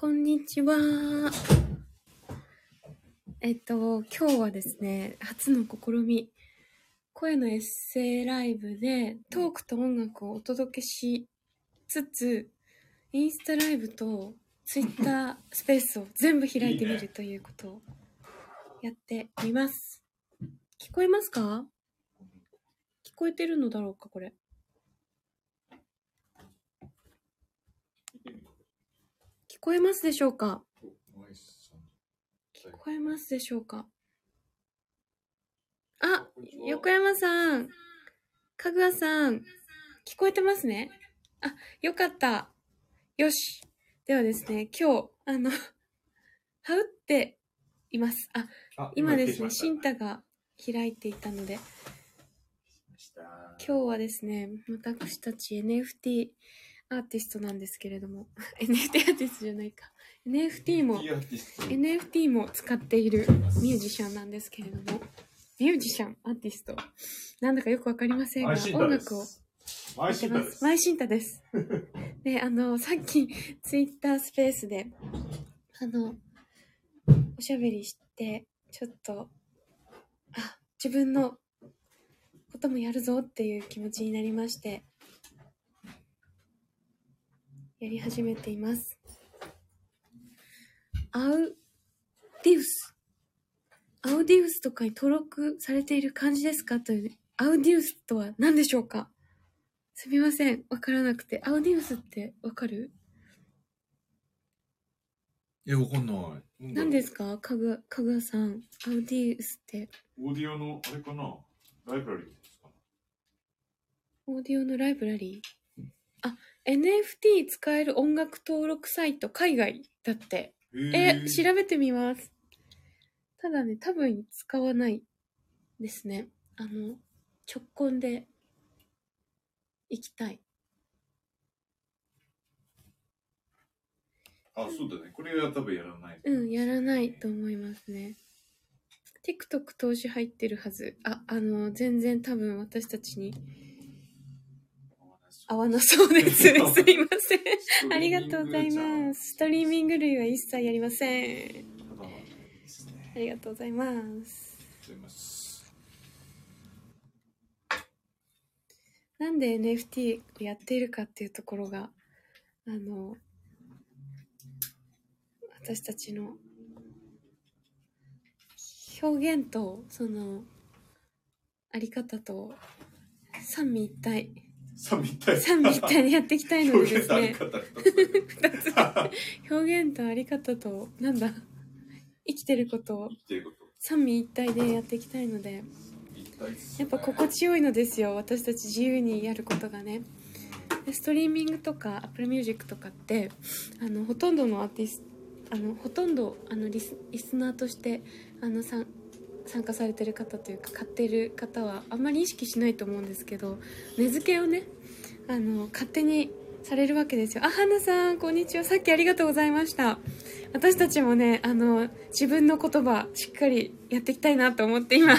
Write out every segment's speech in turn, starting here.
こんにちは。えっと、今日はですね、初の試み、声のエッセイライブでトークと音楽をお届けしつつ、インスタライブとツイッター スペースを全部開いてみるということをやってみます。聞こえますか？聞こえてるのだろうか、これ。聞こえますでしょうか？聞こえますでしょうか？あ、横山さん、かぐわさん、聞こえてますね？あ、よかった。よし。ではですね、今日、あの、はうっています。あ、あ今ですね、来シンタが開いていたので、今日はですね、私たち NFT アーティストなんですけれども、NFT アーティストじゃないか。NFT も、NFT も使っているミュージシャンなんですけれども、ミュージシャン、アーティスト。なんだかよくわかりませんが、音楽をマイ。シンタですす。マイシンタです。で、あの、さっきツイッタースペースで、あの、おしゃべりして、ちょっと、あ、自分のこともやるぞっていう気持ちになりまして、やり始めています。アウディウス。アウディウスとかに登録されている感じですか？という、アウディウスとは何でしょうか？すみません。わからなくて。アウディウスってわかる？え、わかんない。何ですか？かぐ、かぐわさん。アウディウスって。オーディオの、あれかな？ライブラリーですか？オーディオのライブラリー？あ、NFT 使える音楽登録サイト、海外だって。え、調べてみます。ただね、多分使わないですね。あの、直婚で行きたい。あ、そうだね。これは多分やらない。うん、やらないと思いますね。TikTok 投資入ってるはず。あ、あの、全然多分私たちに合わなそうです。すいません。ありがとうございます。ストリーミング類は一切やりません。す。ありがとうございます。ありがとうございます。なんで NFT をやっているかっていうところが、あの、私たちの表現と、その、あり方と、三位一体、三位一体。三位一体でやっていきたいのでですね、表現とあり方と、なんだ、生きてることを。三位一体でやっていきたいので、やっぱ心地よいのですよ。私たち自由にやることがね。でストリーミングとか Apple Music とかってあのほとんどのアーティストあのほとんどあのリスリスナーとしてあの参参加されてる方というか買ってる方はあんまり意識しないと思うんですけど値付けをねあの勝手にされるわけですよ。あ花さんこんにちは。さっきありがとうございました。私たちもねあの自分の言葉しっかりやっていきたいなと思って今。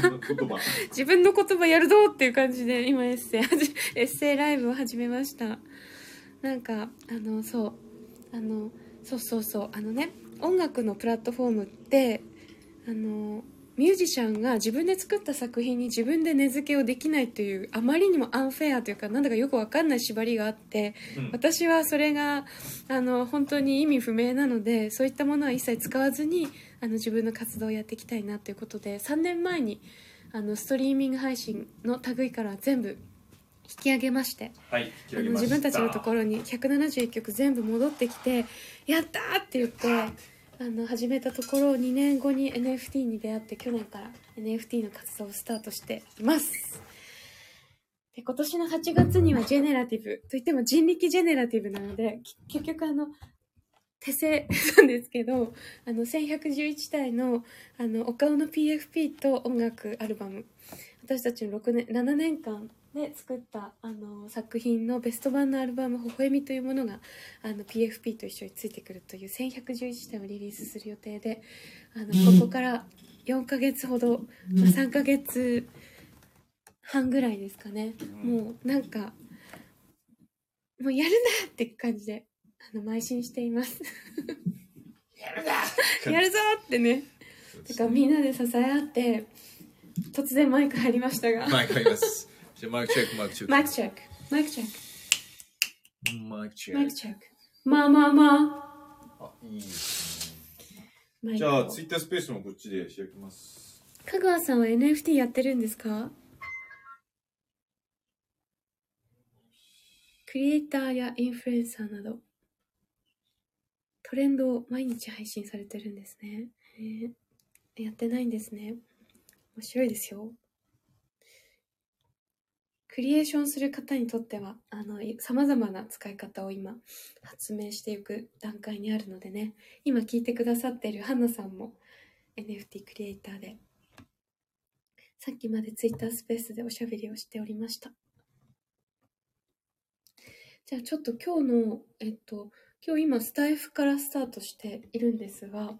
自分の言葉 やるぞっていう感じで今エッセイ エッセイライブを始めました。なんかあのそうあのそうそうそうあのね音楽のプラットフォームってあのミュージシャンが自分で作った作品に自分で値付けをできないというあまりにもアンフェアというかなんだかよくわかんない縛りがあってうん私はそれがあの本当に意味不明なのでそういったものは一切使わずにあの自分の活動をやっていきたいなということで3年前にあのストリーミング配信の類から全部引き上げましてはい。あの自分たちのところに171曲全部戻ってきて「やった!」って言ってあの始めたところ2年後に NFT に出会って去年から NFT の活動をスタートしています。で今年の8月にはジェネラティブといっても人力ジェネラティブなので結局あの手製なんですけどあの1111体のあのお顔の PFP と音楽アルバム。私たちの6年7年間で作ったあの作品のベスト版のアルバム「微笑み」というものがあの PFP と一緒についてくるという1111体をリリースする予定であのここから4ヶ月ほど、まあ、3ヶ月半ぐらいですかね。もうなんかもうやるなって感じであの邁進しています。るだ やるぞってね。だからみんなで支え合って突然マイク入りましたが。マイク入ります。じゃあマイクチェック、マイクチェック。マイクチェックマイクチェッマイクチェック。クマイクチェックまあまあまああ、いいですね。マイクじゃあ、ツイッタースペースもこっちで開きます。香川さんは NFT やってるんですか？クリエイターやインフルエンサーなどトレンドを毎日配信されてるんですね。へえやってないんですね。面白いですよ。クリエーションする方にとっては、あの、様々な使い方を今、発明していく段階にあるのでね、今聞いてくださっているハンナさんも NFT クリエイターで、さっきまでツイッタースペースでおしゃべりをしておりました。じゃあちょっと今日の、えっと、今日今スタイフからスタートしているんですが、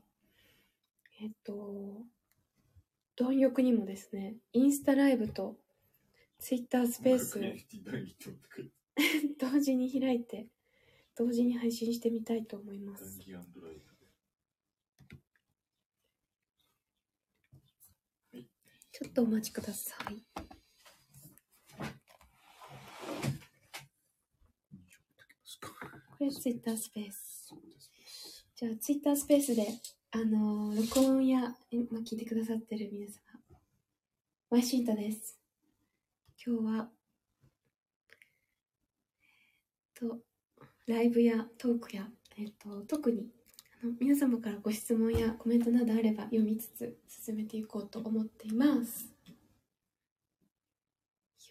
えっと、貪欲にもですね、インスタライブとツイッタースペース。同時に開いて、同時に配信してみたいと思います。ちょっとお待ちください。これツイッタースペース。じゃあツイッタースペースで、あのー録音や、今聞いてくださってる皆様、ワイシンタです。今日は、と、ライブやトークや、えっと、特にあの皆様からご質問やコメントなどあれば読みつつ進めていこうと思っています。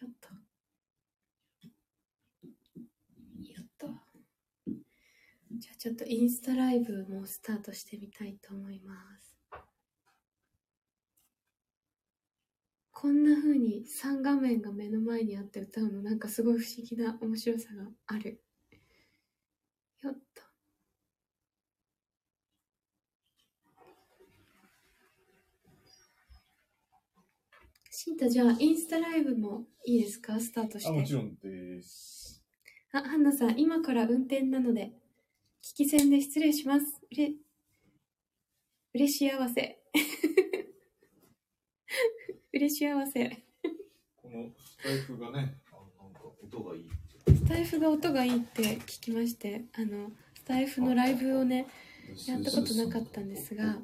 よっと。よっと。じゃあちょっとインスタライブもスタートしてみたいと思います。こんな風に3画面が目の前にあって歌うのなんかすごい不思議な面白さがある。よっと。シンタじゃあインスタライブもいいですか？スタートして。あ、もちろんです。あ、ハンナさん、今から運転なので、聞き戦で失礼します。うれ、嬉し合わせ。嬉し合わせ。このスタイフがね、あのなんか音がい。い。スタイフが音がい。い。って聞きまして、あの、スタイフのライブをね、やったことなかったんですが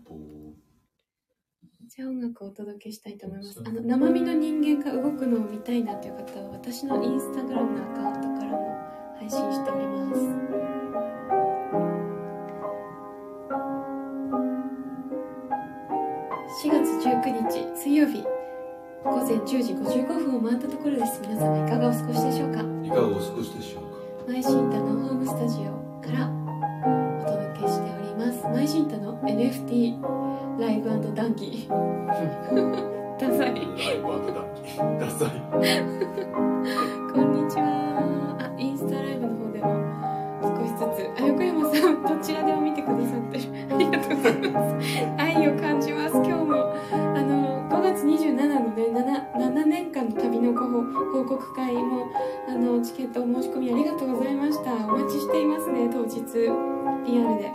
じゃあ音楽をお届けしたい。と思い。ます。あの、生身の人間が動くのを見たい。なとい。う方は、私のインスタグラムのアカウントからも配信しております。4月19日水曜日午前10時55分を回ったところです。皆様いかがお過ごしでしょうか？いかがお過ごしでしょうか？マイシンタのホームスタジオからお届けしております。マイシンタの NFT ライブ 談義。ダサい。ライブ談義。ダサい。こんにちは。あインスタライブの方でも少しずつ。あ横山さんどちらでも見てくださってる。ありがとうございますお申し込みありがとうございました。お待ちしていますね当日。リアルで。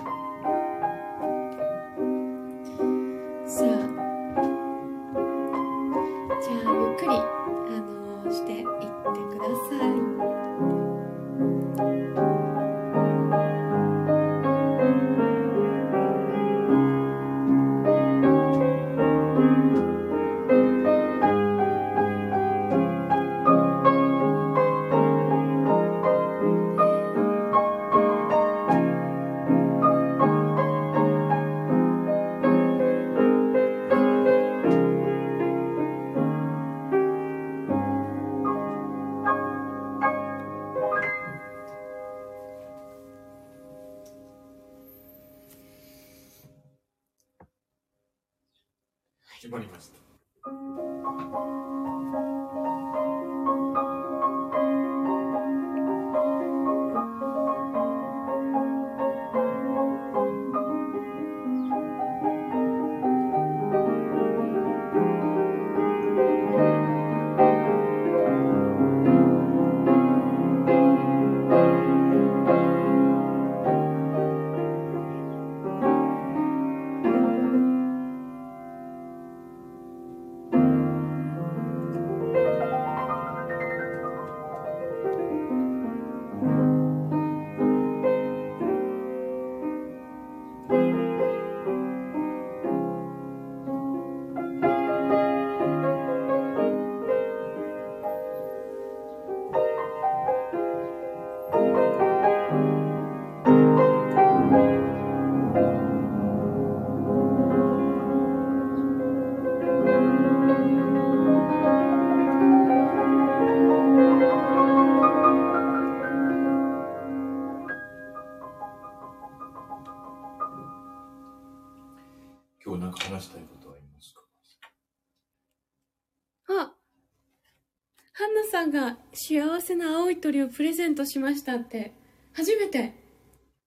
さんが幸せな青い鳥をプレゼントしましたって。初めて。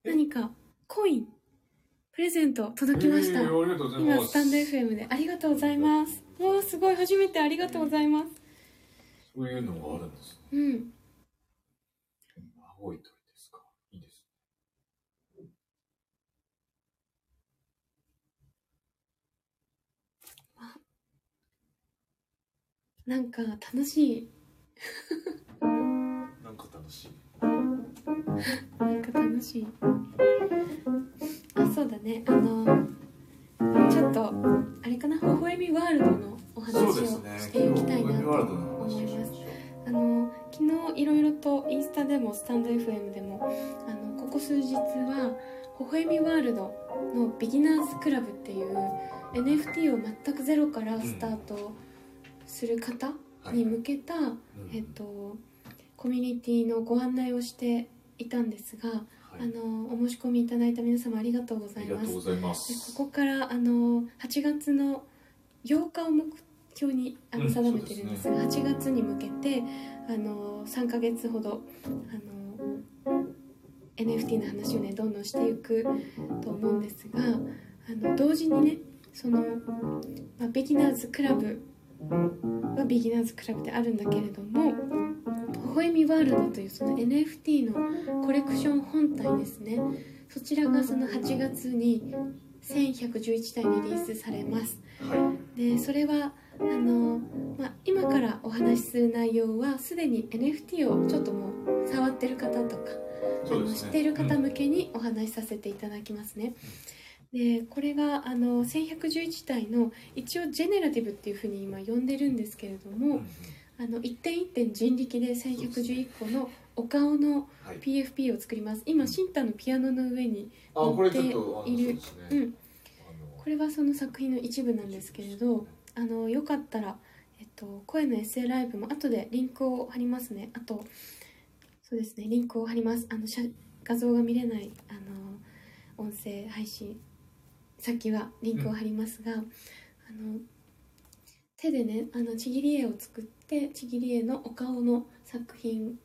何かコイン。プレゼント届きました、えーありがとうございます。今スタンド FM で。ありがとうございます。おーすごい。初めてありがとうございます。そういうのがあるんですね。うん。青い鳥ですか？いいですなんか楽しいなんか楽しい。なんか楽しい。あそうだね。あのちょっとあれかな？微笑みワールドのお話をしていきたいなと思います。あの昨日いろいろとインスタでもスタンド FM でもあのここ数日は微笑みワールドのビギナーズクラブっていう NFT を全くゼロからスタートする方に向けた、う、うん。えっと、コミュニティのご案内をしていたんですが、はい。あのお申し込みいただいた皆様ありがとうごあざいます。ここからあの8月の8日を目標にあのうん定めてるんですが、8月に向けてあの3ヶ月ほどあの NFT の話をねどんどんしていくと思うんですがあの同時にねその、まあ、ビギナーズクラブはビギナーズクラブであるんだけれども微笑みワールドというその NFT のコレクション本体ですね。そちらがその8月に1111体リリースされます。はでそれはあの、まあ、今からお話しする内容はすでに NFT をちょっともう触ってる方とかね。あの知っている方向けにお話しさせていただきますね。でこれがあの1111体の一応ジェネラティブっていうふうに今呼んでるんですけれども、あの一点一点人力で1111個のお顔のはい。PFP を作ります。今シンタのピアノの上にあこれちょっとあのいるそうん。これはその作品の一部なんですけれどあのよかったら、えっと、声のエッセイライブも後でリンクを貼りますね。あとそうですねリンクを貼ります。あの写画像が見れないあの音声配信先はリンクを貼りますが、あの手でねあのちぎり絵を作ってちぎり絵のお顔の作品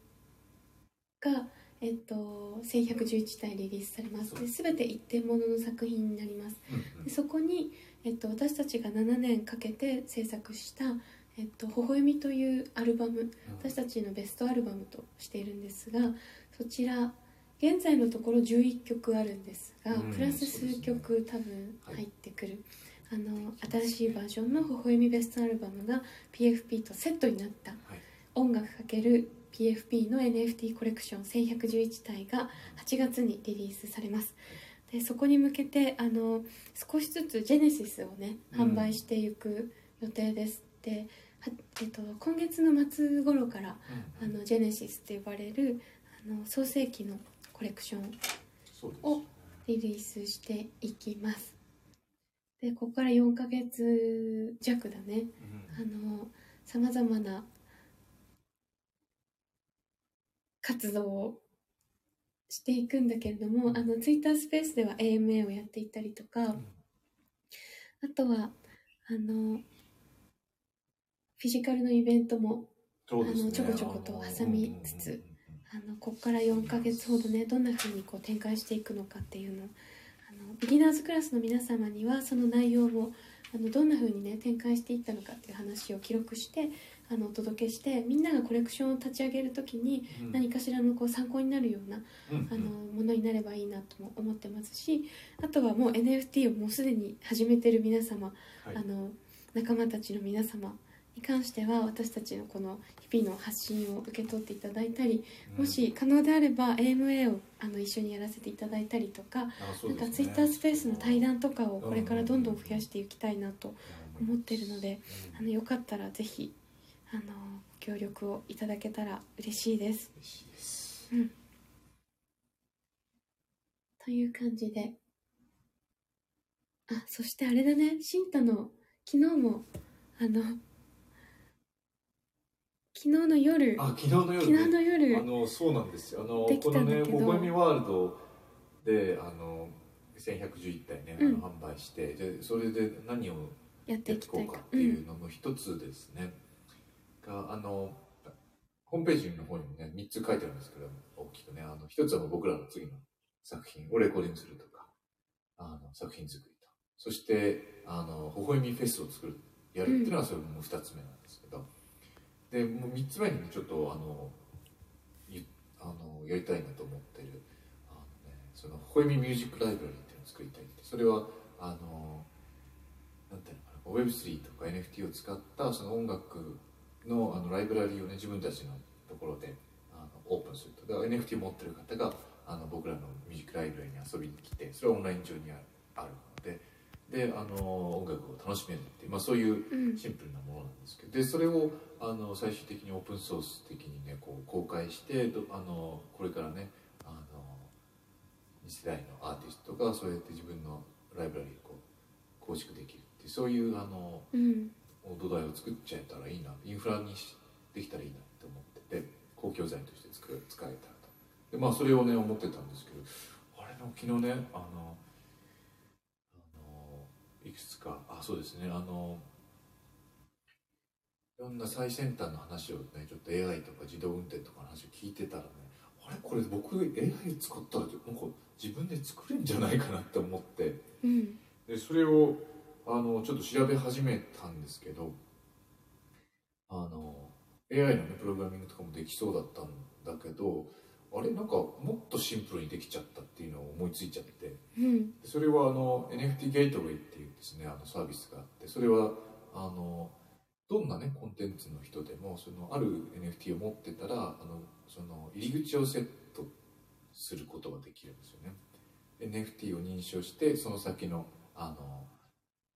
が、えっと、1111体リリースされます。で全て一点物の作品になります。うんうん。でそこに、えっと、私たちが7年かけて制作した「えっと、微笑み」というアルバム私たちのベストアルバムとしているんですがそちら現在のところ11曲あるんですが、うんプラス数曲多分入ってくる、あの新しいバージョンの「微笑みベストアルバム」が PFP とセットになった。はい。音楽×る PFP の NFT コレクション1111体が8月にリリースされます。でそこに向けてあの少しずつジェネシスをねうん。販売していく予定です、ではえっと、今月の末頃からあのジェネシスって呼ばれるあの創世紀のコレクションをリリースしていきます。でここから4ヶ月弱だね。うん。あのさまざまな活動をしていくんだけれどもあのツイッタースペースでは AMA をやっていったりとかん。あとはあのフィジカルのイベントもね。あのちょこちょこと挟みつつあのここから4ヶ月ほどねどんな風にこう展開していくのかっていうのをあのビギナーズクラスの皆様にはその内容をあのどんな風にね展開していったのかっていう話を記録してあのお届けしてみんながコレクションを立ち上げる時にうん。何かしらのこう参考になるようなうんあのものになればいいなとも思ってますしあとはもう NFT をもうすでに始めてる皆様はい。あの仲間たちの皆様に関しては私たちのこの日々の発信を受け取っていただいたりもし可能であれば AMA をあの一緒にやらせていただいたりとかなんかツイッタースペースの対談とかをこれからどんどん増やしていきたいなと思ってるのであのよかったらぜひあのご協力をいただけたら嬉しいです。嬉しいです。という感じで。あそしてあれだね。シンタの昨日もあの昨日の夜。あ昨日の夜。昨日の夜。あのそうなんですよ。あのこのね「たんだけど。微笑みワールドで」あの1111体ね、うん。あの販売してでそれで何をやっていこうかかっていうのの一つですね、があのホームページの方にもね3つ書いてあるんですけど大きくねあの一つは僕らの次の作品をレコーディングするとかあの作品作りと。そしてあの微笑みフェスを作るやるっていうのはそれも2つ目なんですけど、でもう3つ目にねちょっとあのあのやりたいなと思ってるあの、ね、その微笑みミュージックライブラリーっていうのを作りたいってそれはあのなんていうのかな Web3 とか NFT を使ったその音楽のあのライブラリーをね自分たちのところであのオープンすると。だから NFT を持ってる方があの僕らのミュージックライブラリーに遊びに来てそれはオンライン上にあるある。でであの音楽を楽しめるっていう、まあ、そういううん。シンプルなものなんですけどでそれをあの最終的にオープンソース的にねこう公開してどあのこれからねあの2世代のアーティストがそうやって自分のライブラリーをこう構築できるっていうそういうあのうん。土台を作っちゃえたらいいなインフラにしできたらいいなって思ってて公共財として使えたらと。でまあそれをね思ってたんですけどあれの昨日ねあのいくつか。あそうですね。あのいろんな最先端の話をねちょっと AI とか自動運転とかの話を聞いてたらねあれ？これ僕 AI 使ったらなんか自分で作れるんじゃないかなって思って。うん。でそれをあのちょっと調べ始めたんですけどあの AI のねプログラミングとかもできそうだったんだけどあれ？なんかもっとシンプルにできちゃったっていうのを思いついちゃって。うん。でそれはあの NFT ゲートウェイっていうですねあのサービスがあってそれはあのどんなねコンテンツの人でもそのある NFT を持ってたらあのその入り口をセットすることができるんですよね。NFT を認証してその先のあの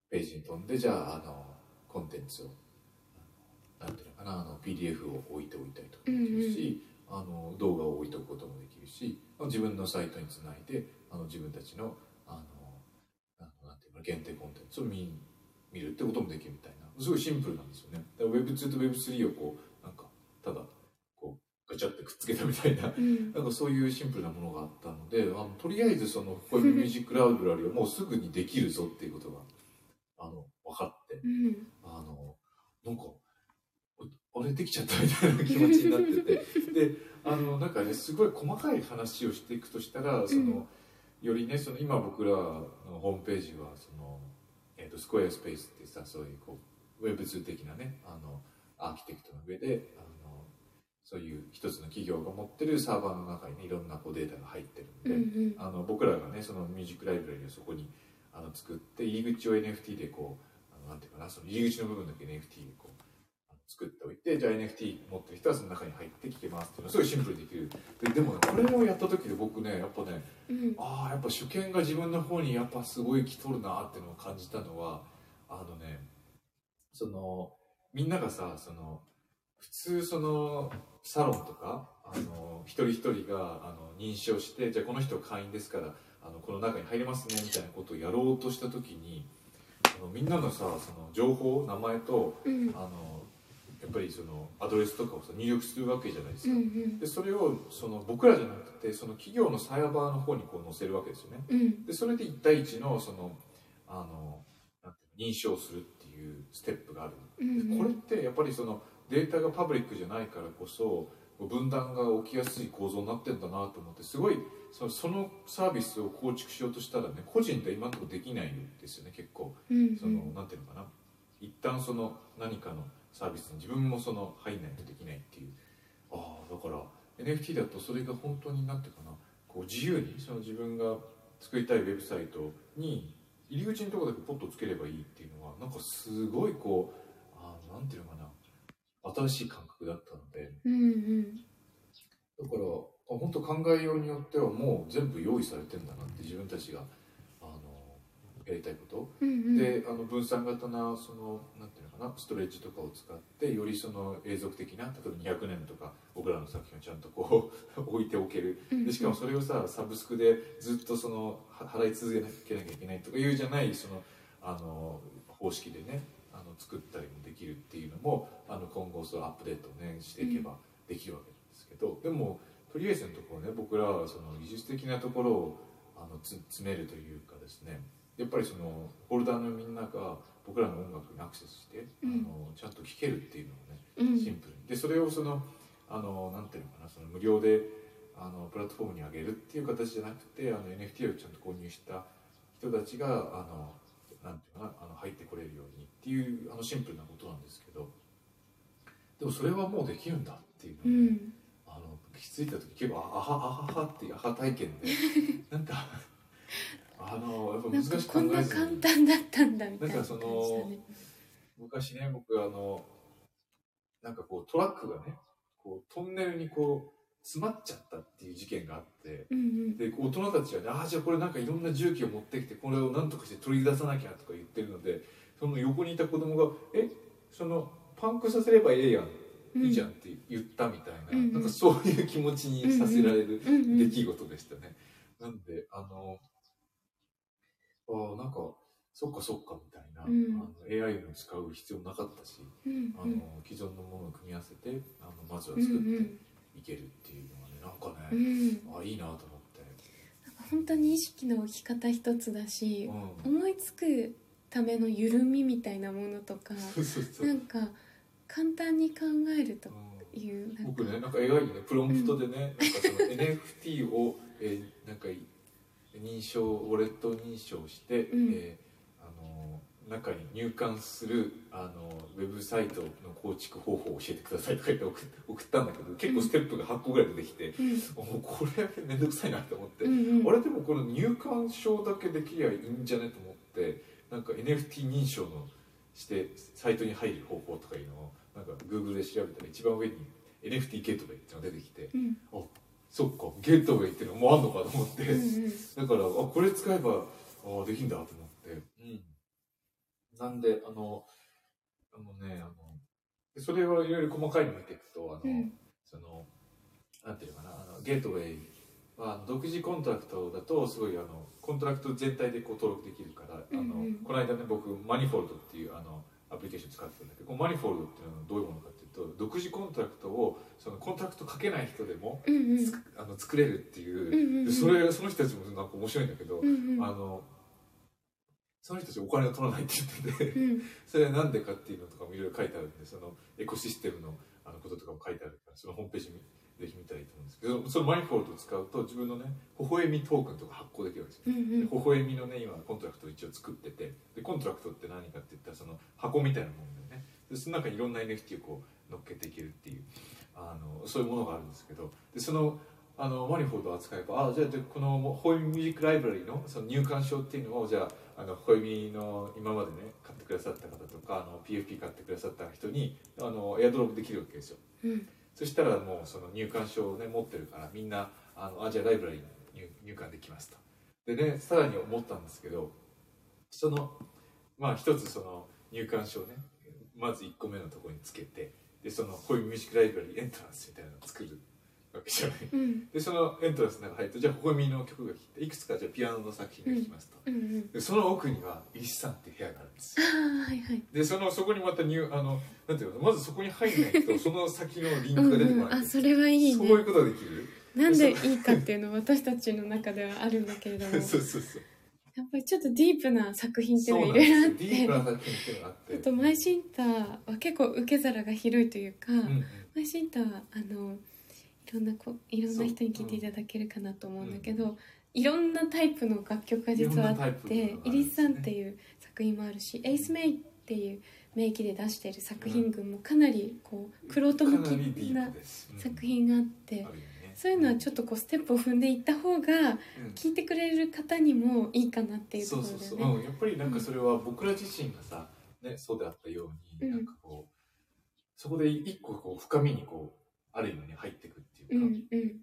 ページに飛んでじゃああのコンテンツをあのなんていうのかなあの PDF を置いておいたりとかできるし、あの動画を置いておくこともできるし自分のサイトにつないであの自分たちのあのなんていうの限定コンテンツを見見るってこともできるみたいな。すごいシンプルなんですよね。だから Web2 と Web3 をこうなんかただこうガチャってくっつけたみたいな。うん。なんかそういうシンプルなものがあったのであのとりあえずそのこういうミュージックライブラリーは もうすぐにできるぞっていうことがあの分かって。うん。あのなんかああれできちゃったみたいな気持ちになってて。であのなんかねすごい細かい話をしていくとしたらその、うん。よりねその今僕らのホームページはその、えー、とスクエアスペースってさそういうこうウェブ2的なねあのアーキテクトの上であのそういう一つの企業が持ってるサーバーの中にねいろんなこうデータが入ってるんで、うんあの僕らがねそのミュージックライブラリーをそこにあの作って入り口を NFT でこうあのなんていうかなその入り口の部分だけ NFT で作っておいてじゃあ NFT 持ってる人はその中に入って聞けますっていうのはすごいシンプルにできる。ででもねこれをやった時で僕ねやっぱねうん。ああやっぱ主権が自分の方にやっぱすごい来とるなっていうのを感じたのはあのねそのみんながさその普通そのサロンとかあの一人一人があの認証してじゃあこの人会員ですからあのこの中に入れますねみたいなことをやろうとした時にあのみんなのさその情報名前とうん。あのやっぱりそのアドレスとかをさ入力するわけじゃないですか。うんうん。でそれをその僕らじゃなくてその企業のサーバーの方にこう載せるわけですよね。うん。でそれで1対1のそのあの認証するっていうステップがある。うんでこれってやっぱりそのデータがパブリックじゃないからこそ分断が起きやすい構造になってんだなと思ってすごいそのそのサービスを構築しようとしたらね個人で今のところできないんですよね結構。うん。そのなんていうのかな。一旦その何かのサービスに自分もその入んないとできないっていう。ああだから NFT だとそれが本当になんていうかな。こう自由にその自分が作りたいウェブサイトに入り口のところだけポッとつければいいっていうのはなんかすごいこうあーなんていうのかな。新しい感覚だったので。うんうん。だからあ本当考えようによってはもう全部用意されてんだなって自分たちがあのやりたいこと。うんうん。であの分散型なそのなんていうのかな？ストレッジとかを使ってよりその永続的な例えば200年とか僕らの作品をちゃんとこう 置いておける。うんでしかもそれをさサブスクでずっとそのは払い続けなきゃいけないとかいうじゃないそのあの方式でねあの作ったりもできるっていうのもあの今後そのアップデートをねしていけばできるわけなんですけど、でもとりあえずのところね僕らはその技術的なところをあの詰めるというかですねやっぱりそのホルダーのみんなが僕らの音楽にアクセスして、うん。あのちゃんと聴けるっていうのをねうん。シンプルに。でそれをそのあのなんていうのかなその無料であのプラットフォームに上げるっていう形じゃなくてあの NFT をちゃんと購入した人たちがあのなんていうのかなあの入ってこれるようにっていうあのシンプルなことなんですけど。でもそれはもうできるんだっていうのうん。あの気づいた時結構ああはあははっていうアハ体験で。なんかあのやっぱ難しく考えずに簡単だったんだみたいななんかそ感じだのね昔ね僕あのなんかこうトラックがねこうトンネルにこう詰まっちゃったっていう事件があってうんうん。で大人たちはねああじゃあこれなんかいろんな重機を持ってきてこれを何とかして取り出さなきゃとか言ってるのでその横にいた子供が「えそのパンクさせればええやんいいじゃん」って言ったみたいな、うんうん。なんかそういう気持ちにさせられるうんうん。出来事でしたね。なんであのああなんかそっかそっかみたいな、うん。あの AI を使う必要なかったし、うんあの既存のものを組み合わせてあのまずはうん作ってうんいけるっていうのはねなんかうね、ん。あいいなと思って。なんか本当に意識の置き方一つだしうん。思いつくための緩みみたいなものとかなんか簡単に考えるとうん。いう僕ねなんか AI にねプロンプトでね、なんかその NFT を、えーなんか認証ウォレット認証して、うん。えーあの中に入管するあのウェブサイトの構築方法を教えてくださいとか言って送ったんだけど結構ステップが8個ぐらい出てきて、うん。これめんどくさいなと思って、うんうん。あれでもこの入管証だけできりゃいいんじゃねと思ってなんか NFT 認証のしてサイトに入る方法とかいうのをなんか Google で調べたら一番上に NFT ゲートウェイっていうのが出てきてうんそっかゲートウェイっていうのもあんのかと思って、うんうん。だからあこれ使えばあできんだと思って、うん、なんであのあのねあのでそれをいろいろ細かいの見ていくとあの、うん。そのなんていうのかなあのゲートウェイはあの独自コントラクトだとすごいあのコントラクト全体でこう登録できるから、あのうんうん。この間ね僕 Manifold っていうあのアプリケーション使ってたんだけど Manifold っていうのはどういうものかっていうと独自コントラクトをそのコントラクト書けない人でもうんうん。あの作れるっていう、うんうんうん。でそれその人たちもなんか面白いんだけど、うんうんあのその人たちお金を取らないって言っててうん。それはなんでかっていうのとかもいろいろ書いてあるんでそのエコシステムのあのこととかも書いてあるからそのホームページ見ぜひ見たらいいと思うんですけどそのマニフォールドを使うと自分のね微笑みトークンとか発行できるわけですよ、うんうん。で微笑みのね今コントラクトを一応作っててでコントラクトって何かって言ったらその箱みたいなものでね。でその中にいろんな NFT をこう乗っけていけるっていうあのそういうものがあるんですけどでそのあのマニフォールドを扱えばあじゃあでこの微笑みミュージックライブラリのその入館証っていうのをじゃああの微笑みの今までね買ってくださった方とかあの PFP 買ってくださった人にあのエアドロップできるわけですよ。うん。そしたらもうその入館証をね持ってるからみんなあのあじゃあライブラリに入入館できますと。でねさらに思ったんですけどそのまあ一つその入館証ねまず1個目のところにつけてでそのこういうミュージックライブラリエントランスみたいなのを作るわけじゃない。うん。でそのエントランスの中入るとじゃあここみの曲が聴いてい。くつかじゃあピアノの作品が聴きますと、うんうんでその奥にはイリスさんって部屋があるんです。はいはい。でそのそこにまた入あのなんていうのまずそこに入んないとその先のリンうんクが出てこない、うんあそれはいいね。そういうことができる？なんでいいかっていうのは私たちの中ではあるんだけれども。そうそうそうやっぱりちょっとディープな作品っていうのがいろいろあっですよディープなて作品って。いうのがあってあとマイシンターは結構受け皿が広いというか、うん。うんマイシンターはあのいろんなこいろんな人に聴いていただけるかなと思うんだけど、いろんなタイプの楽曲が実はあっプのがあるんですね。てイリスさんっていう作品もあるし、エイスメイっていう名義で出している作品群もかなりこう玄人向きな作品があって、あるよねそういうのはちょっとこうステップを踏んでいった方がうん。聞いてくれる方にもいいかなっていうとそうころそうそう、でね。うん、やっぱりなんかそれは僕ら自身がさ、ね、そうであったように、うん。なんかこうそこで一個こう深みにこうある意味に入っていくってういうか、んうん。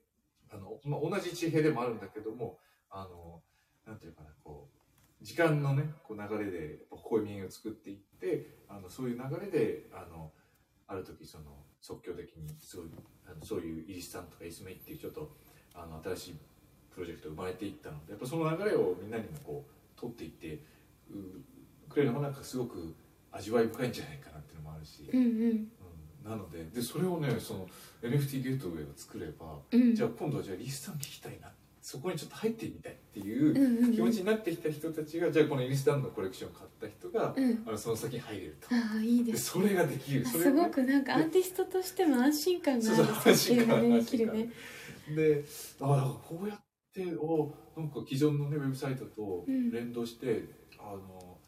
あのまあ、同じ地平でもあるんだけどもあのなんていうかなこう時間のねこう流れでやっぱ微笑みを作っていってあのそういう流れであのある時その即興的にすごいあのそういうイリスさんとかイスメイっていうちょっとあの新しいプロジェクトが生まれていったのでやっぱその流れをみんなにもこう取っていってうくれるのがなんかすごく味わい深いんじゃないかなっていうのもあるし、うんうん。うん。なのででそれをねその NFT ゲートウェイを作ればうん。じゃあ今度はじゃあリスさん聞きたいなっそこにちょっと入ってみたいっていううんうんうん。気持ちになってきた人たちが、じゃあこのイリスタンのコレクションを買った人が、うん。あのその先に入れると。ああいいでですそねれができる。あそれがすごくなんかアーティストとしても安心感があるそうそう設定がねで安心感きるね。であこうやっておなんか既存の、ね、ウェブサイトとうん。連動して、あの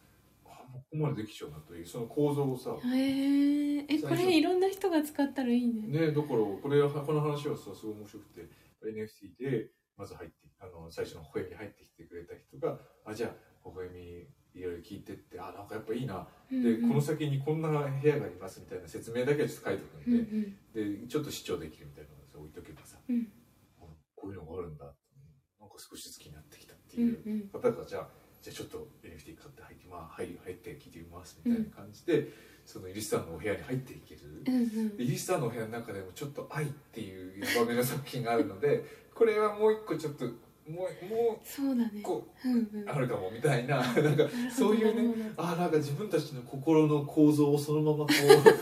あここまでできちゃうなというその構造をさへええこれいろんな人が使ったらいいね。ねだからこれはこの話はさすごい面白くて NFT でまず入ってあの最初の微笑み入ってきてくれた人があじゃあ微笑みいろいろ聞いてってあなんかやっぱいいな、うんでこの先にこんな部屋がありますみたいな説明だけはちょっと書いておくうんん。で、でちょっと視聴できるみたいなのをさ置いとけばさ、うん。あこういうのがあるんだなんか少しずつ気になってきたってうんいううん方がじゃあじゃあちょっと NFT 買って入って,、まあ、入り入って聞いてみますみたいな感じで、そのイリスターのお部屋に入っていける。うんうん。イリスターのお部屋の中でもちょっと愛っていうヤバめの作品があるのでこれはもう一個ちょっともうもそうだね。うあるかもみたいななんかそういうねあなんか自分たちの心の構造をそのままこ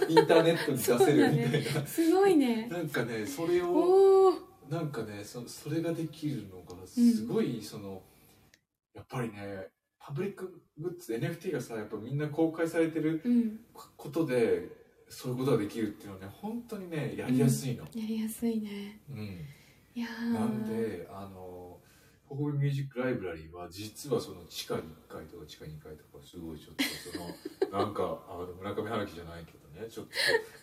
うインターネットに出せるみたいな、すごいね。なんかねそれをなんかねそそれができるのがすごいその、やっぱりねパブリックグッズ NFT がさやっぱみんな公開されてるうん。ことでそういうことができるっていうのはね本当にねやりやすいの。やりやすいね。うん。いやー。なんであのホホビミュージックライブラリーは実はその地下1階とか地下2階とかすごいちょっとその なんかあの村上春樹じゃないけどねちょっ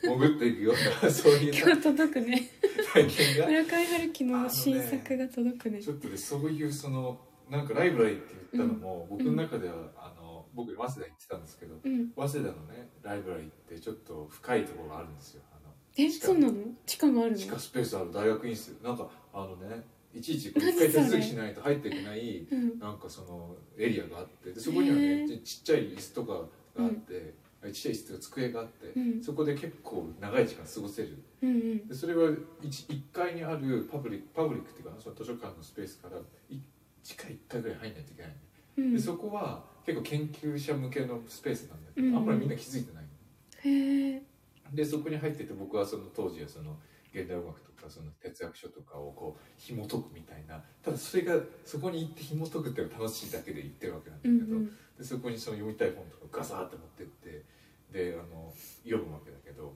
と潜っていくような そういう今日届くね。体験が。村上春樹の新作が届くねちょっとねそういうそのなんかライブラリーって言ったのも、僕の中ではあの僕早稲田行ってたんですけどうん。早稲田のねライブラリーってちょっと深いところがあるんですよ。あのえそうなの？地下もあるの？地下スペースある。大学院室なんかあのねいちいち一回手続きしないと入っていけないうん。なんかそのエリアがあってでそこにはねちちっちゃい椅子とかがあって、ちっちゃい椅子とか机があって、うん。そこで結構長い時間過ごせる。でそれは 1, 1階にあるパブリックパブリックっていうかなその図書館のスペースからい地下1階ぐらい入んないといけない、うん。でそこは結構研究者向けのスペースなんだけど、うん。あんまりみんな気づいてないでそこに入ってて僕はその当時はその現代音楽とかその哲学書とかをこう紐解くみたいなただそれがそこに行って紐解くっていうのは楽しいだけで行ってるわけなんだけど、うんうん。でそこにその読みたい本とかガサーって持ってってであの読むわけだけど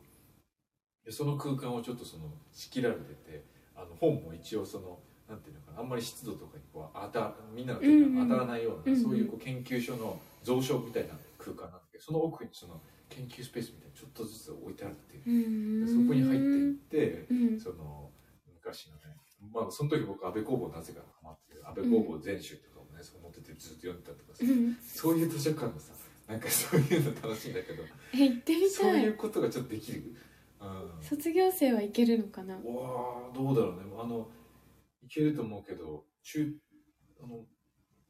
でその空間をちょっとその仕切られててあの本も一応そのなんていうのかなあんまり湿度とかにこう当たみんなの手が当たらないような、うんうんそういうこう研究所の蔵書みたいな空間なんだけどその奥にその研究スペースみたいにちょっとずつ置いてあるっていう。そこに入っていって、うん。その昔のねまあその時僕安倍工房なぜかハマってる安倍工房全集とかもね、そこ持っててずっと読んでたとかさ、うん。そういう図書館がさなんかそういうの楽しいんだけどえ行ってみそうたいいうことがちょっとできる、うん、卒業生は行けるのかな？わあどうだろうね。あのいけると思うけど中あの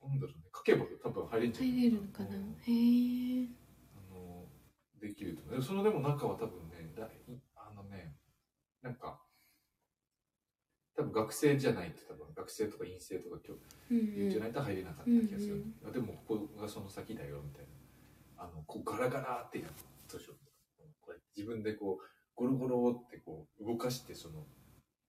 なんだろうね書けば多分入れんじゃない入れるのかな？うん。へえ。あのできると思う。でそのでも中は多分ねだいあのねなんか多分学生じゃないと多分学生とか院生とか教うんうんじゃないと入れなかった気がする、あでもここがその先だよみたいな。あのこうガラガラってやる図書これ自分でこうゴロゴロってこう動かしてその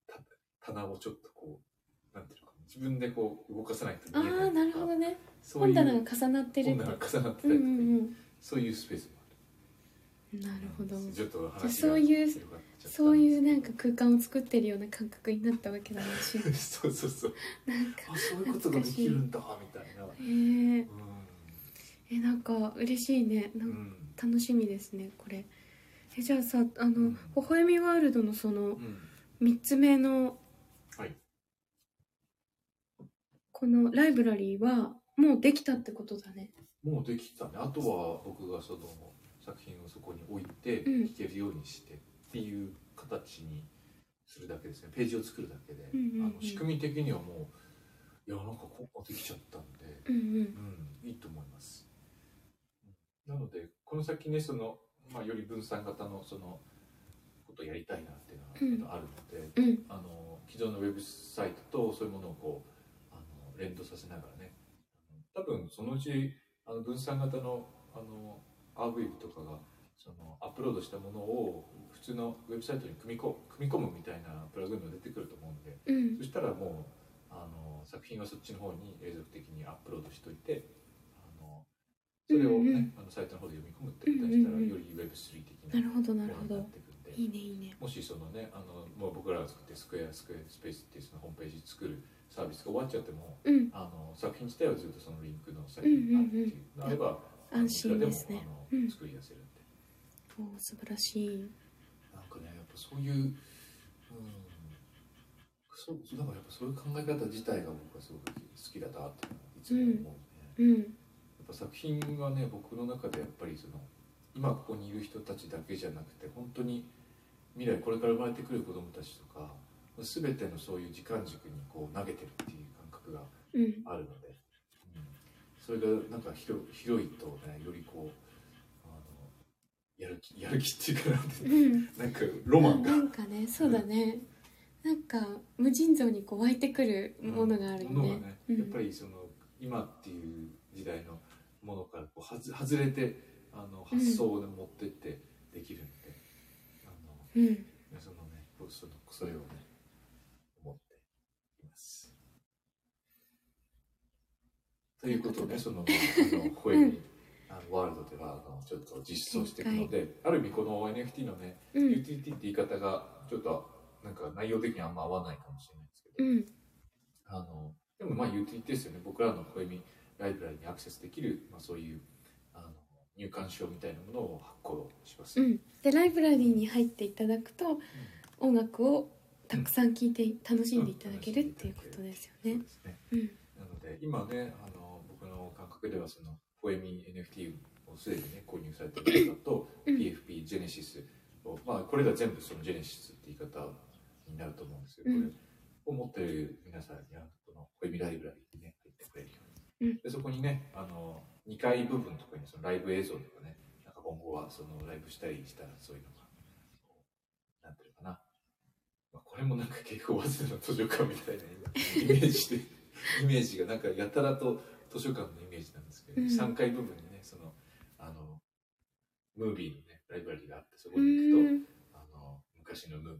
た棚をちょっとこうなんていうのかな自分でこう動かさないとあ見えないあなるほどね。そういう本棚が重なってる。本棚が重なってたうんうりとか、ん。そういうスペースもある。うんなるほど。ちょっと話がじゃあそういう広がっちゃったそういうなんか空間を作ってるような感覚になったわけだねし そうそうそう。なんかあそういうことができるんだみたいな。へえうえなんか嬉しいね。なんん、うん。楽しみですねこれ。えじゃあさあの、ん。微笑みワールドのそのうん。3つ目のはいこのライブラリーはもうできたってことだね。もうできたね。あとは僕がその作品をそこに置いてうん。聴けるようにしてっていう形にするだけですね。ページを作るだけで、うんうんうん。あの仕組み的にはもういやなんかここできちゃったんで、うんうん。うん、いいと思います。うんなのでこの先ねその、まあ、より分散型のそのことをやりたいなっていうのがあるので、うん。あの既存のウェブサイトとそういうものをこう連動させながらね。多分そのうちあの分散型のあのアーブウェブとかがそのアップロードしたものを普通のウェブサイトに組みこ組み込むみたいなプラグインが出てくると思うんでうん。そしたらもうあの作品はそっちの方に永続的にアップロードしといてあのそれをね、うんうんあのサイトの方で読み込むってことにしたら、うんうんうん。より Web3 的ななるほどなるほものになっどで。いいねいいね。もしそのねあのもう僕らが作ってスクエアスクエアスペースっていうそのホームページ作るサービスが終わっちゃってもうん。あの作品自体はずっとそのリンクの先にあるっていうのがあれば、安心ですね。あうん。の作り出せるんで、おー素晴らしい。なんかねやっぱそういう、うん、そうだからやっぱそういう考え方自体が僕はすごく好きだなっていつも思うね、うん。やっぱ作品はね僕の中でやっぱりその今ここにいる人たちだけじゃなくて本当に未来これから生まれてくる子どもたちとか全てのそういう時間軸にこう投げてるっていう感覚がうん。あるので、うん、それがなんか広広いとねよりこうあのやる気やる気っていうかなんてうん。なんかロマンが。なんかねそうだね、なんか無尽蔵にこう湧いてくるものがあるよね,、ものがね、うん。やっぱりその今っていう時代のものからこうはず外れてあの発想を、ね持ってってできるんで、うん。そのねそのそれをね思っています。ということでそのあの声に、あのワールドではあのちょっと実装していくので、ある意味この NFT のね、うん。UTT って言い方がちょっとなんか内容的にあんま合わないかもしれないですけど、うん。あのでもまあ UTT ですよね。僕らの暦ライブラリにアクセスできる、まあ、そういう入館証みたいなものを発行します、うん。でライブラリーに入っていただくと音楽をたくさん聴いて楽しんでいただけるっていうことですよね。なので今ねあの僕の感覚ではそのポエミ NFT をすでにね購入されてる方と、うん。PFP ジェネシスをまあこれら全部そのジェネシスって言い方になると思うんですけど、うん。これを持ってる皆さんにはこのポエミライブラリにね入ってくれるように、うん。でそこにねあの2階部分とかにそのライブ映像とかねなんか今後はそのライブしたりしたらそういうのがなんていうのかな、まあ、これもなんか結構早稲田の図書館みたいなイメージで イメージがなんかやたらと図書館のイメージなんですけど、うん。3階部分にねそのあのムービーのねライブラリがあってそこうに行くと、ん。あの昔のムー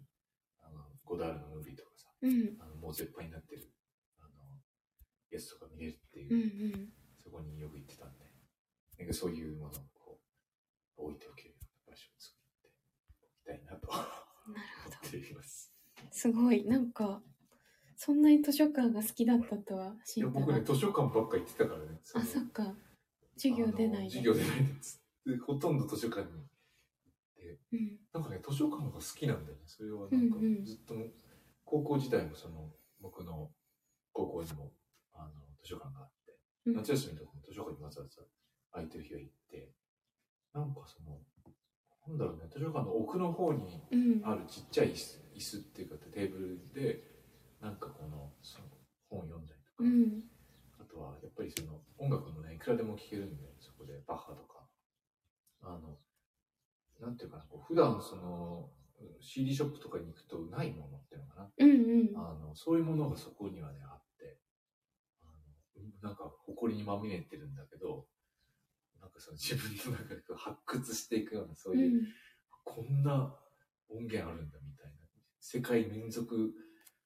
あのゴダールのムービーとかさうん。あのもう絶版になってるあのやつとか見れるっていう、うんうん。そこによく行ってたんで。なんかそういうものをこう置いておけるような場所を作っておきたいなと。思なるほど。っています。すごい。なんかそんなに図書館が好きだったとは知いやった。僕ね図書館ばっか行ってたからね。そあのそっか。授業出ないで。授業出ないで。でほとんど図書館に行って。うん。なんかね図書館が好きなんだよね。それはなんかうんうん。ずっと高校時代もその僕の高校にもあの図書館があっ夏休みとかも図書館にわざわざ空いてる日は行ってなんかそのなんだろうね図書館の奥の方にうん。あるちっちゃい椅子椅子っていうかテーブルでなんかこのその本読んだりとか、うん。あとはやっぱりその音楽もねいくらでも聴けるんでそこでバッハとか。あのなんていうかなこう普段そのうん CD ショップとかに行くとないものっていうのかな。うんうん。あのそういうものがそこにはねあっなんか埃にまみれてるんだけどなんかその自分の中で発掘していくようなそういう、うん。こんな音源あるんだみたいな。世界民族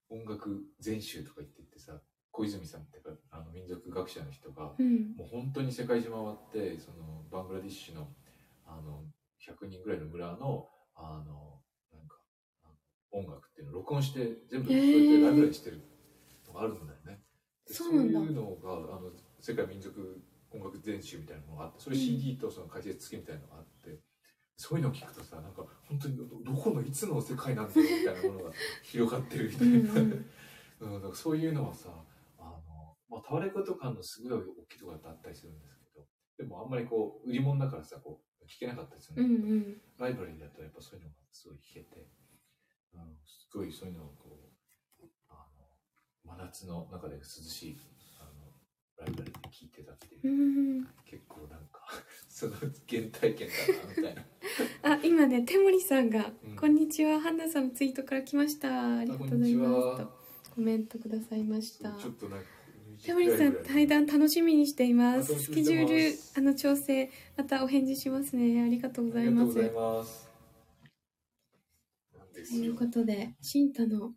音楽全集とか言ってってさ小泉さんってかあの民族学者の人が、うん。もう本当に世界中回ってそのバングラディッシュのあの100人ぐらいの村のあのなんか音楽っていうのを録音して全部そうへー。やってライブラリにしてるのがあるんだよね。でそうなんだ。いうのがあの世界民族音楽全集みたいなのがあってそれうん。CD とその解説付きみたいなのがあって、そういうのを聞くとさなんか本当にどどこのいつの世界なんだろうみたいなものが広がってるみたいな。うんうん。そういうのはさ、あの、まあ、タワレコとかのすごい大きいところだったりするんですけど、でもあんまりこう、売り物だからさ、こう、聞けなかったりするうんだけど、ん。ライブラリーだとやっぱそういうのがすごい聞けて、うん、すごいそういうのをこう、真夏の中で涼しい、あの、ライブラリーで聞いてたっていう。う、ん。結構なんか、その原体験だな、みたいな。あ今ね手森さんが、うん。こんにちはハンナさんのツイートから来ました。ありがとうございますとコメントくださいました。ちょっとなんか、手森さん対談楽しみにしています。スケジュールあの調整またお返事しますね。ありがとうございます。ということでシンタの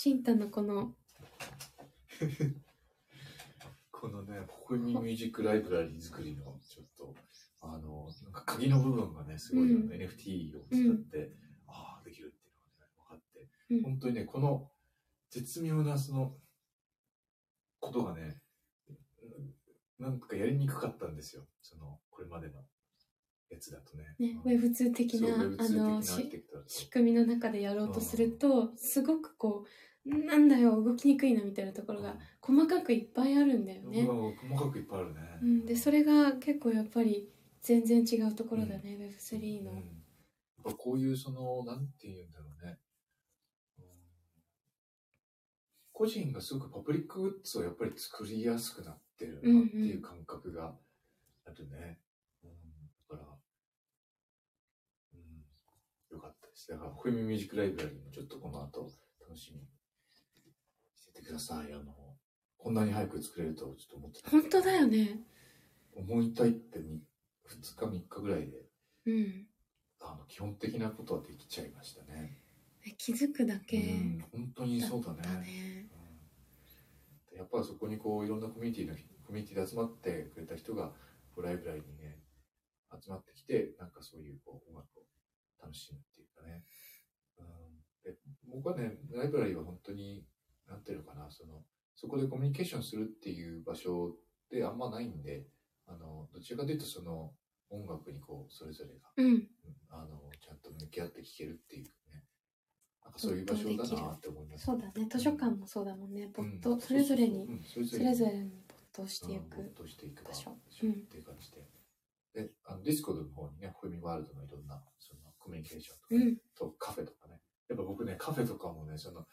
シンタのこの。このね、ほほみミュージックライブラリー作りの、ちょっと、あの、なんか鍵の部分がね、すごい、うん。NFT を使って、ああ、できるっていうのがね、分かって、うん。本当にね、この絶妙なその、ことがね、なんかやりにくかったんですよ。その、これまでのやつだとね。ね、うん。Web2 的なそう Web2 あの的なアーキしテクトだと。仕組みの中でやろうとするとすごくこうなんだよ動きにくいなみたいなところが細かくいっぱいあるんだよね。うん細かくいっぱいあるね。うん、でそれが結構やっぱり全然違うところだね、Web3 の。うんやっぱこういうその、なんて言うんだろうね。うん個人がすごくパブリックグッズをやっぱり作りやすくなってるなっていう感覚があるね。うん、だから、うん、よかったです。だから、ホイミミュージックライブラリーもちょっとこの後楽しみにしててください。あの、こんなに早く作れるとはちょっと思ってた。本当だよね。思いたいってみ2日3日ぐらいでうん。あの基本的なことはできちゃいましたね。ね気づくだけうん、本当にだそうだね。うん、やっぱりそこにこういろんなコミュニティのコミュニティで集まってくれた人がこうライブラリにね集まってきてなんかそういうこう音楽を楽しむっていうかね。うん、で僕はねライブラリは本当になんていうのかなそのそこでコミュニケーションするっていう場所であんまないんであのどちらかというとその音楽にこうそれぞれがうん。うんあのちゃんと向き合って聴けるっていうねなんかそういう場所だなって思いますそうだね。図書館もそうだもんね。没うん頭、それぞれに、うんそれぞそれに没頭していうんく。没頭していく場所っていう感じで。で、あのディスコードの方にね、ホイミワールドのいろんなそのコミュニケーションとかね、うん。とカフェとかね。やっぱ僕ね、カフェとかもね、その、あ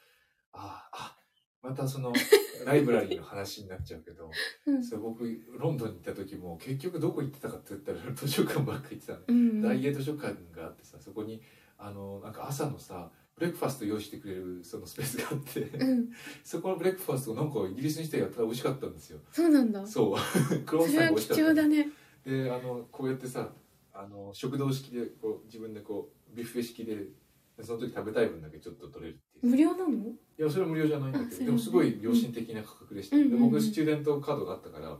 あ、あまたその ライブラリーの話になっちゃうけど、うんそれ僕、ロンドンに行った時も結局どこ行ってたかって言ったら図書館ばっか行ってたの。うん。大英図書館があってさ、そこに、あの、なんか朝のさ、ブレックファスト用意してくれるそのスペースがあって、うん。そこのブレックファストなんかイギリスにしてやったら美味しかったんですよ。そうなんだ。そそう。クロワッサン貴が美味しかった。重だね。で、あの、こうやってさ、あの、食堂式で、こう、自分でこう、ビュッフェ式で、でその時食べたい分だけちょっと取れる。無料なの？いや、それは無料じゃないんだけど、でもすごい良心的な価格でした。うんで僕、スチューデントカードがあったから、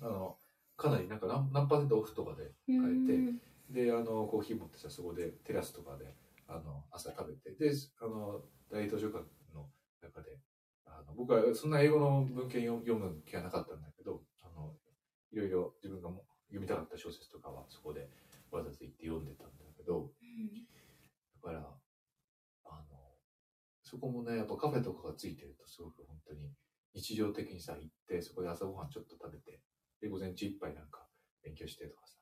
あの、かなりなんか何何パーセントオフとかでう買えて、ん。で、あの、コーヒー持ってさ、そこでテラスとかで、あの、朝食べて、で、あの、大英図書館の中で、あの、僕はそんな英語の文献読読む気はなかったんだけど、あの、いろいろ自分がも読みたかった小説とかはそこでわざわざ行って読んでたんだけど、だから、そこもね、やっぱカフェとかがついてるとすごく本当に日常的にさ、行って、そこで朝ごはんちょっと食べて、で、午前中いっぱいなんか勉強してとかさ、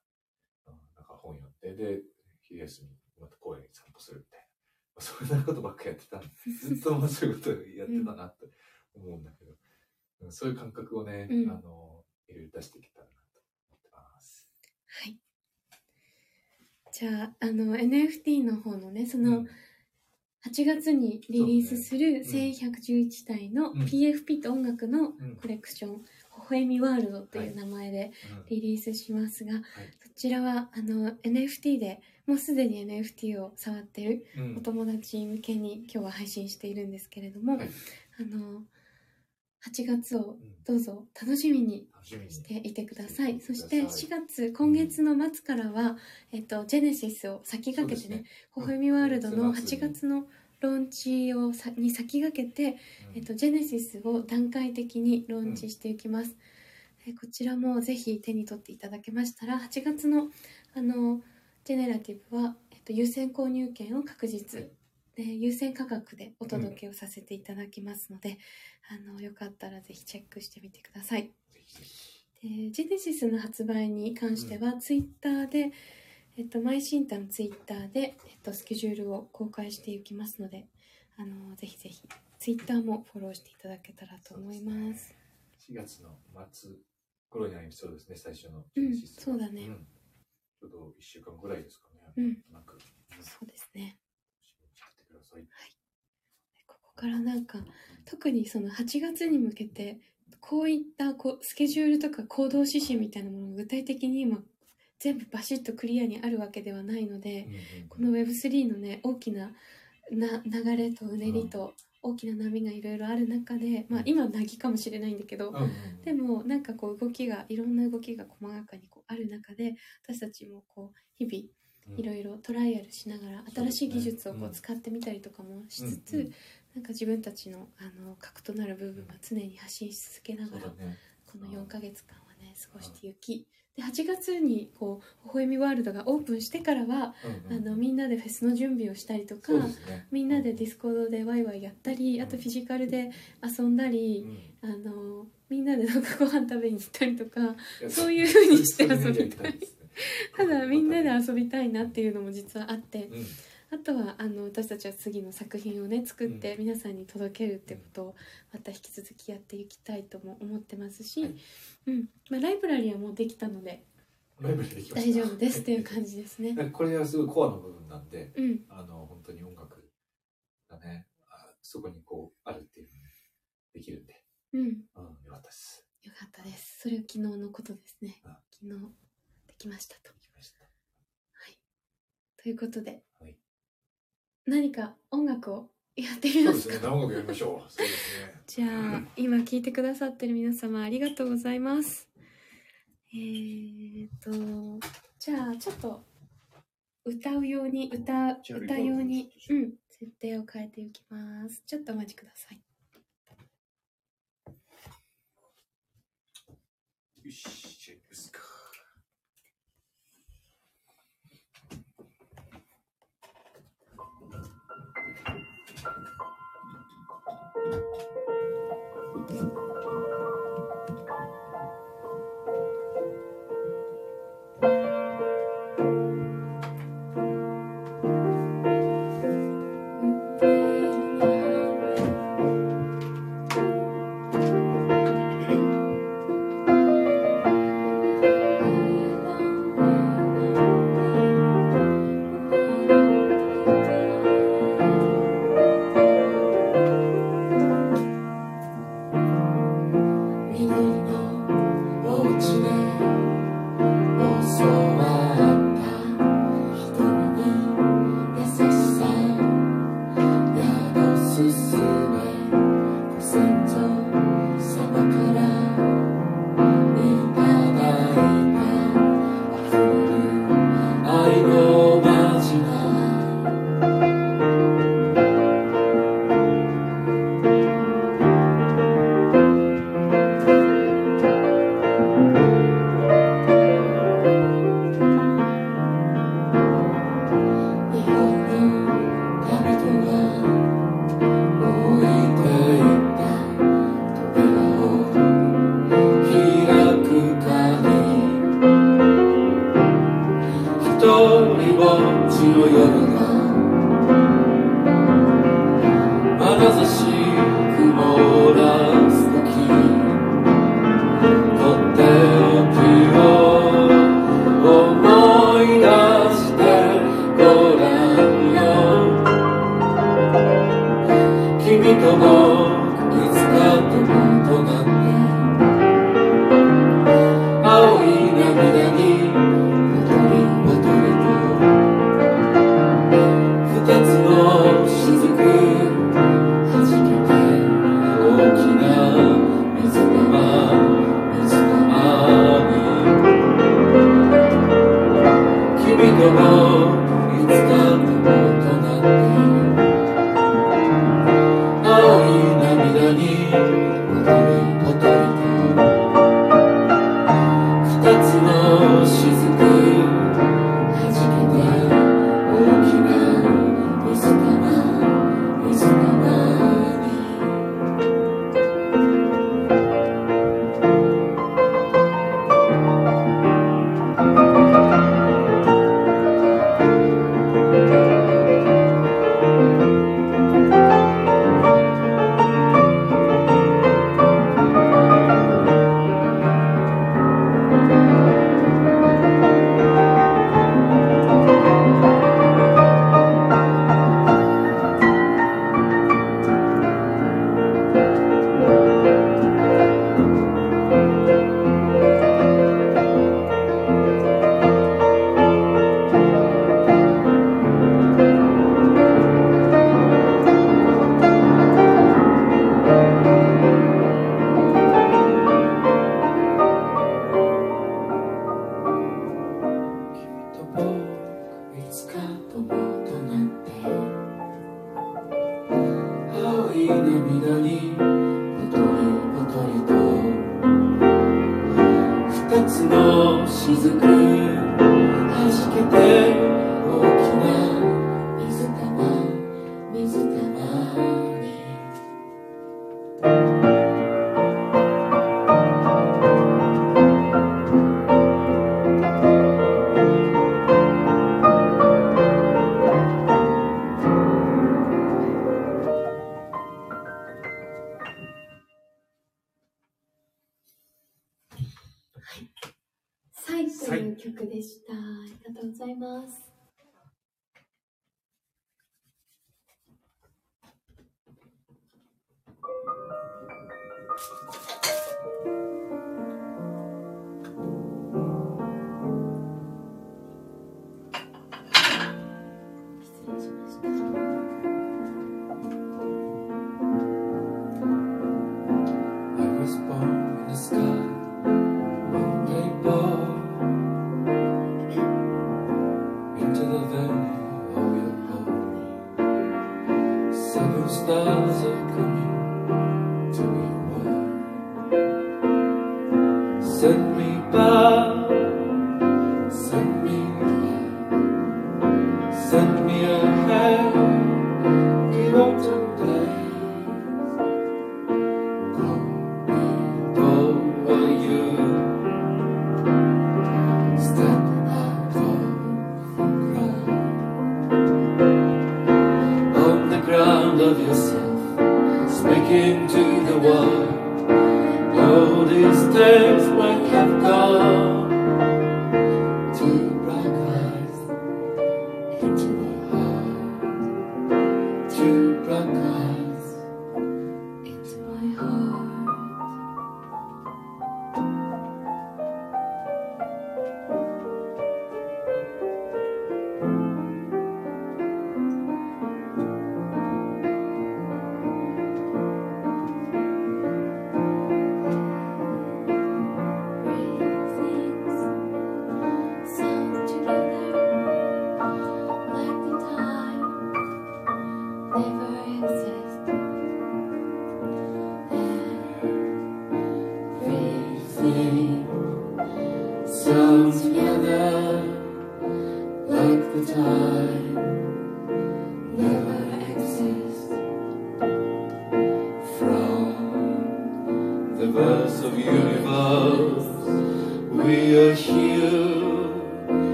うん、なんか本読んで、で、昼休み、また公園に散歩するみたいな。そんなことばっかやってた。ずっとまあそういうことやってたなって思うんだけど、うんそういう感覚をね、うんあの、いろいろ出していけたらなと思ってます。はい。じゃあ、あの、NFT の方のね、その、うん8月にリリースするそうね1111体のうん。PFP と音楽のうん。コレクション、微笑みワールドという名前でうん。リリースしますが、はい。そちらはあの NFT でもうすでに NFT を触ってるうん。お友達向けに今日は配信しているんですけれども、はい。あの8月をうん。どうぞ楽しみに楽していてください。そしててください。4月、今月の末からは、えっと、ジェネシスを先駆けてね、微笑みワールドの8月のローンチをさに先駆けて、えっと、ジェネシスを段階的にローンチしていきます。えこちらもぜひ手に取っていただけましたら、8月のあのジェネラティブは、えっと、優先購入券を確実、はいで優先価格でお届けをさせていただきますので、あのよかったらぜひチェックしてみてください。ぜひぜひ。でジェネシスの発売に関しては、ツイッターで、えっと、マイシンタのツイッターで、えっと、スケジュールを公開していきますので、あのぜひぜひツイッターもフォローしていただけたらと思います。4月の末頃になりそうですね、最初のうんそうだね。ん。ちょっと1週間ぐらいですかね。うん。なんか、うんそうですね。楽しみにしててください。ここからなんか特にその8月に向けてこういったこうスケジュールとか行動指針みたいなものが具体的に今全部バシッとクリアにあるわけではないので、この Web3 のね大きなな流れとうねりと大きな波がいろいろある中で、まあ、今なぎかもしれないんだけど、でもなんかこう動きがいろんな動きが細かにこうある中で私たちもこう日々いろいろトライアルしながら新しい技術をこううん使ってみたりとかもしつつ、なんか自分たちのあの核となる部分は常に発信し続けながらこの4ヶ月間はね過ごしていき。で8月にこう微笑みワールドがオープンしてからはうんうんあのみんなでフェスの準備をしたりとかみんなでディスコードでワイワイやったりあとフィジカルで遊んだりうん。あのみんなでなんかご飯食べに行ったりとかそういう風にして遊びたいただみんなで遊びたいなっていうのも実はあって。うんあとはあの私たちは次の作品をね作って皆さんに届けるってことをまた引き続きやっていきたいとも思ってますし、はい。うん。まあ、ライブラリーはもうできたのでライブでできました。大丈夫ですっていう感じですね。これはすごいコアの部分なんでうん、あの本当に音楽がね。あそこにこうあるっていうのね。できるんで、うん、うん、よかったです。よかったです。それを昨日のことですね。あ。昨日。できましたと。できました。ということで、はい。何か音楽をやってみそうますか？ですね。生音楽やりましょう。そうですね。じゃあ今聞いてくださってる皆様ありがとうございます。えーとじゃあちょっと歌うように歌歌用にリコーうん。設定を変えていきます。ちょっとお待ちください。よしじゃあいきますか「うん。took me by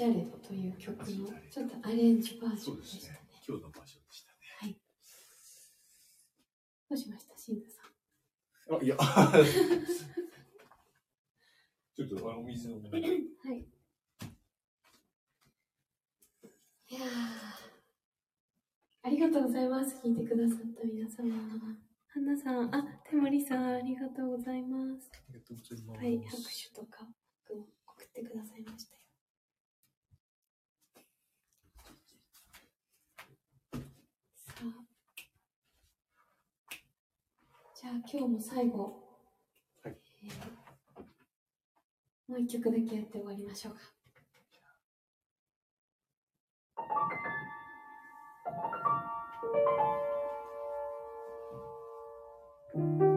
形あれど」という曲のちょっとアレンジバージョンでしたね。今日の場所でしたね。どうしました、新田さん。あ、いや。ちょっとあのお水を。はい。いやーありがとうございます。聞いてくださった皆様。ハンナさん、あ、手森さん、ありがとうございます。ありがとうございます。はい、拍手とか送ってくださいましたよ。さあ。じゃあ今日も最後、はい。えーもう一曲だけやって終わりましょうか。「永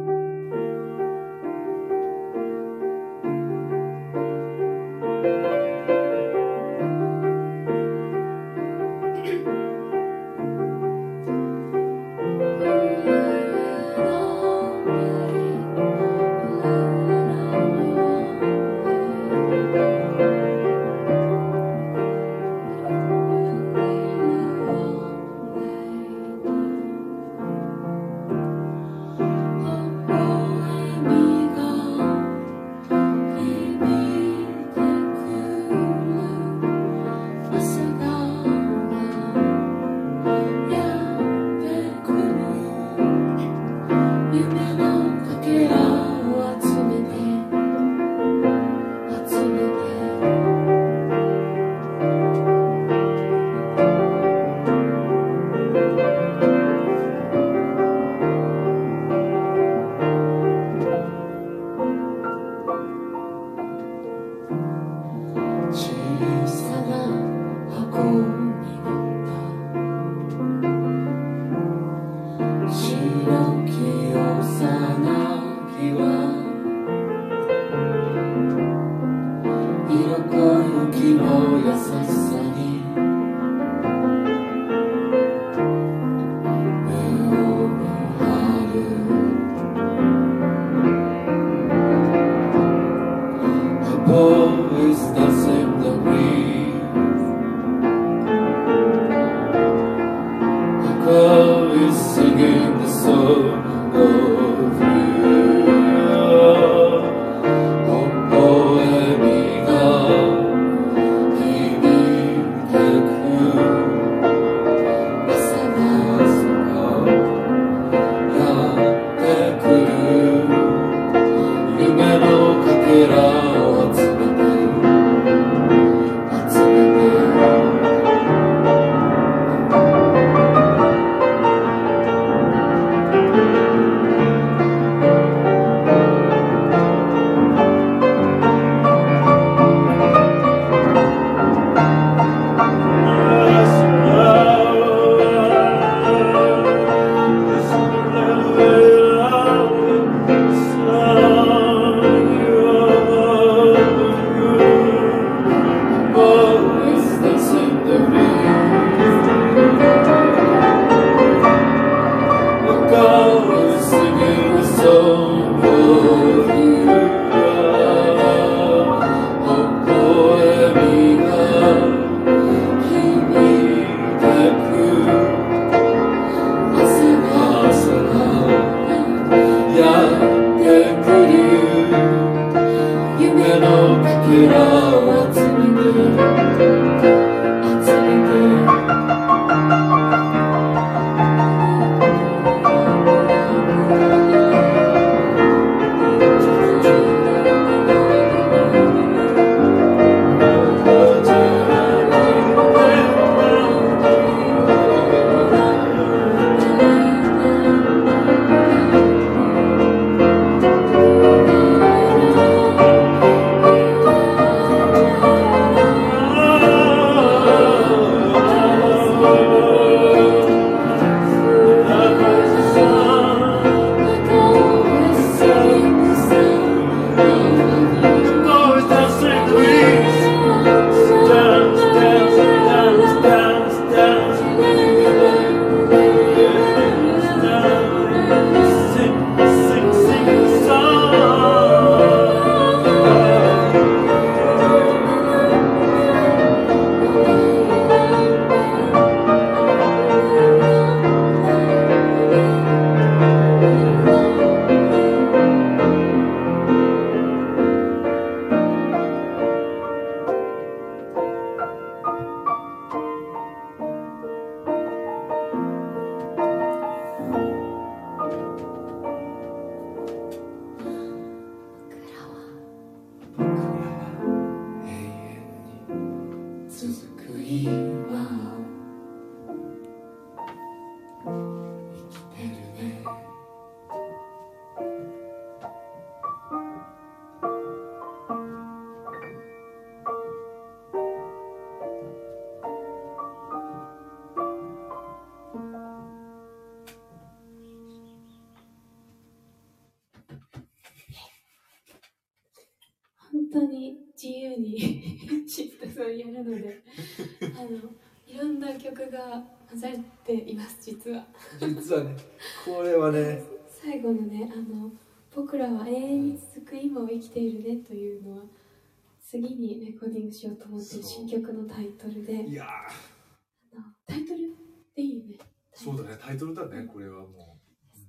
ってる新曲のタイトルで。いやあのタイトルでいいよね。ーそうだね。タイトルだね。これはも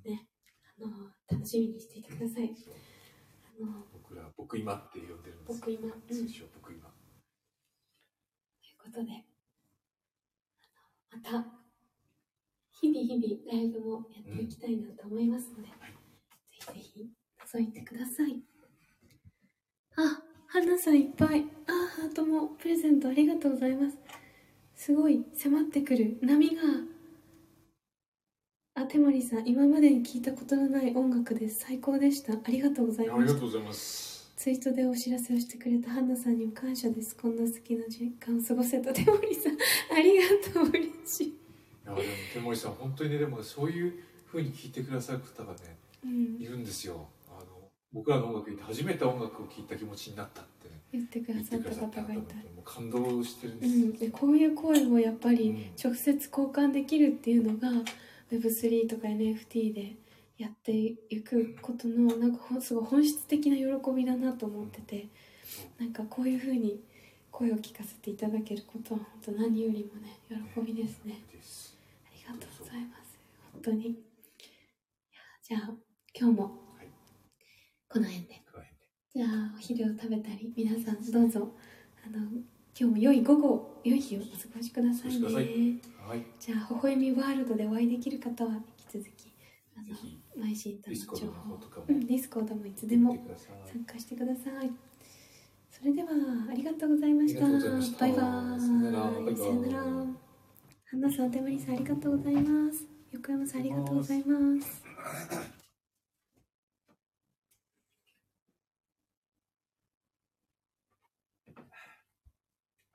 う。ね。あの楽しみにしていてください。あの僕ら僕今って呼んでるんです。僕今うん。通称僕今。ということで、また、日々日々ライブもやっていきたいなと思いますので、はい。ぜひぜひ覗いてください。あ、花さんいっぱい。あ、ハートもプレゼントありがとうございます。すごい迫ってくる波が。あ、手森さん、今までに聞いたことのない音楽です。最高でした。ありがとうございあました。りがとうございますツイートでお知らせをしてくれたハンナさんにも感謝です。こんな好きな時間を過ごせた手森さん、ありがとう、嬉しい。いやでも手森さん本当にねでもそういう風に聞いてくださる方がねうんい、るんですよ僕らの音楽初めて音楽を聴いた気持ちになったってね言ってくださった方がいた。もう感動してるんです、うん、でこういう声をやっぱりうん直接交換できるっていうのが Web3 とか NFT でやっていくことのなんかすごい本質的な喜びだなと思っててなんかこういうふうに声を聞かせていただけることは本当何よりもね喜びですね。ありがとうございます。本当に。じゃあ、今日もはいこの辺で。じゃあ、お昼を食べたり、皆さんどうぞ、あの、今日も良い午後、良い日をお過ごしくださいね。はいじゃあ、微笑みワールドでお会いできる方は、引き続き、あの、マイシータの情報ディスコードもいつでも参加してください。それでは、ありがとうございました。したバイバーイ。さよならバイバイさよなら。ハンナさん、手森さん、ありがとうございます。横山さん、ありがとうございます。